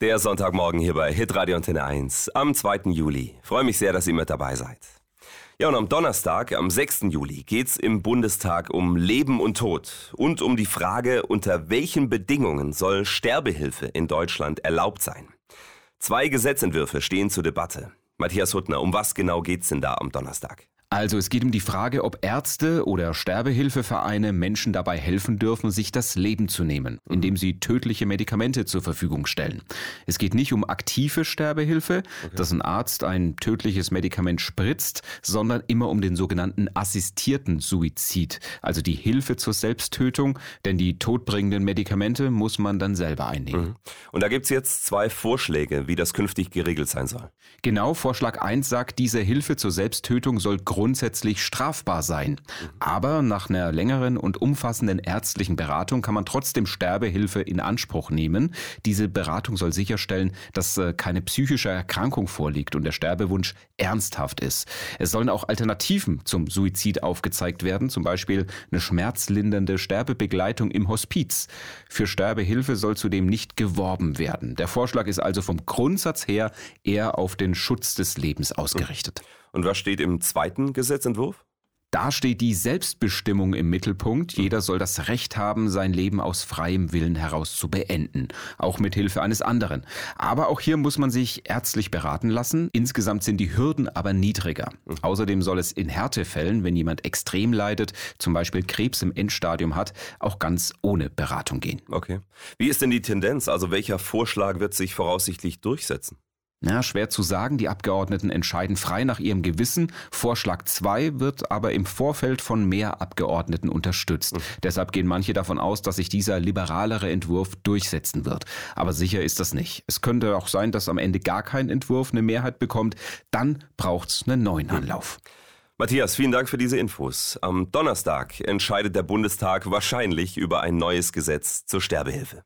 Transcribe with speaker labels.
Speaker 1: Der Sonntagmorgen hier bei Hitradio Antenne 1 am 2. Juli. Freue mich sehr, dass ihr mit dabei seid. Ja, und am Donnerstag, am 6. Juli, geht's im Bundestag um Leben und Tod und um die Frage, unter welchen Bedingungen soll Sterbehilfe in Deutschland erlaubt sein. Zwei Gesetzentwürfe stehen zur Debatte. Matthias Huttner, um was genau geht's denn da am Donnerstag?
Speaker 2: Also es geht um die Frage, ob Ärzte oder Sterbehilfevereine Menschen dabei helfen dürfen, sich das Leben zu nehmen, indem sie tödliche Medikamente zur Verfügung stellen. Es geht nicht um aktive Sterbehilfe, okay. dass ein Arzt ein tödliches Medikament spritzt, sondern immer um den sogenannten assistierten Suizid, also die Hilfe zur Selbsttötung, denn die todbringenden Medikamente muss man dann selber einnehmen. Mhm.
Speaker 1: Und da gibt's jetzt zwei Vorschläge, wie das künftig geregelt sein soll.
Speaker 2: Genau, Vorschlag 1 sagt, diese Hilfe zur Selbsttötung soll grundsätzlich strafbar sein. Aber nach einer längeren und umfassenden ärztlichen Beratung kann man trotzdem Sterbehilfe in Anspruch nehmen. Diese Beratung soll sicherstellen, dass äh, keine psychische Erkrankung vorliegt und der Sterbewunsch ernsthaft ist. Es sollen auch Alternativen zum Suizid aufgezeigt werden, zum Beispiel eine schmerzlindernde Sterbebegleitung im Hospiz. Für Sterbehilfe soll zudem nicht geworben werden. Der Vorschlag ist also vom Grundsatz her eher auf den Schutz des Lebens ausgerichtet.
Speaker 1: Und was steht im zweiten Gesetzentwurf?
Speaker 2: Da steht die Selbstbestimmung im Mittelpunkt. Jeder soll das Recht haben, sein Leben aus freiem Willen heraus zu beenden, auch mit Hilfe eines anderen. Aber auch hier muss man sich ärztlich beraten lassen. Insgesamt sind die Hürden aber niedriger. Außerdem soll es in Härtefällen, wenn jemand extrem leidet, zum Beispiel Krebs im Endstadium hat, auch ganz ohne Beratung gehen.
Speaker 1: Okay. Wie ist denn die Tendenz? Also welcher Vorschlag wird sich voraussichtlich durchsetzen?
Speaker 2: Ja, schwer zu sagen. Die Abgeordneten entscheiden frei nach ihrem Gewissen. Vorschlag 2 wird aber im Vorfeld von mehr Abgeordneten unterstützt. Mhm. Deshalb gehen manche davon aus, dass sich dieser liberalere Entwurf durchsetzen wird. Aber sicher ist das nicht. Es könnte auch sein, dass am Ende gar kein Entwurf eine Mehrheit bekommt. Dann braucht's einen neuen Anlauf.
Speaker 1: Matthias, vielen Dank für diese Infos. Am Donnerstag entscheidet der Bundestag wahrscheinlich über ein neues Gesetz zur Sterbehilfe.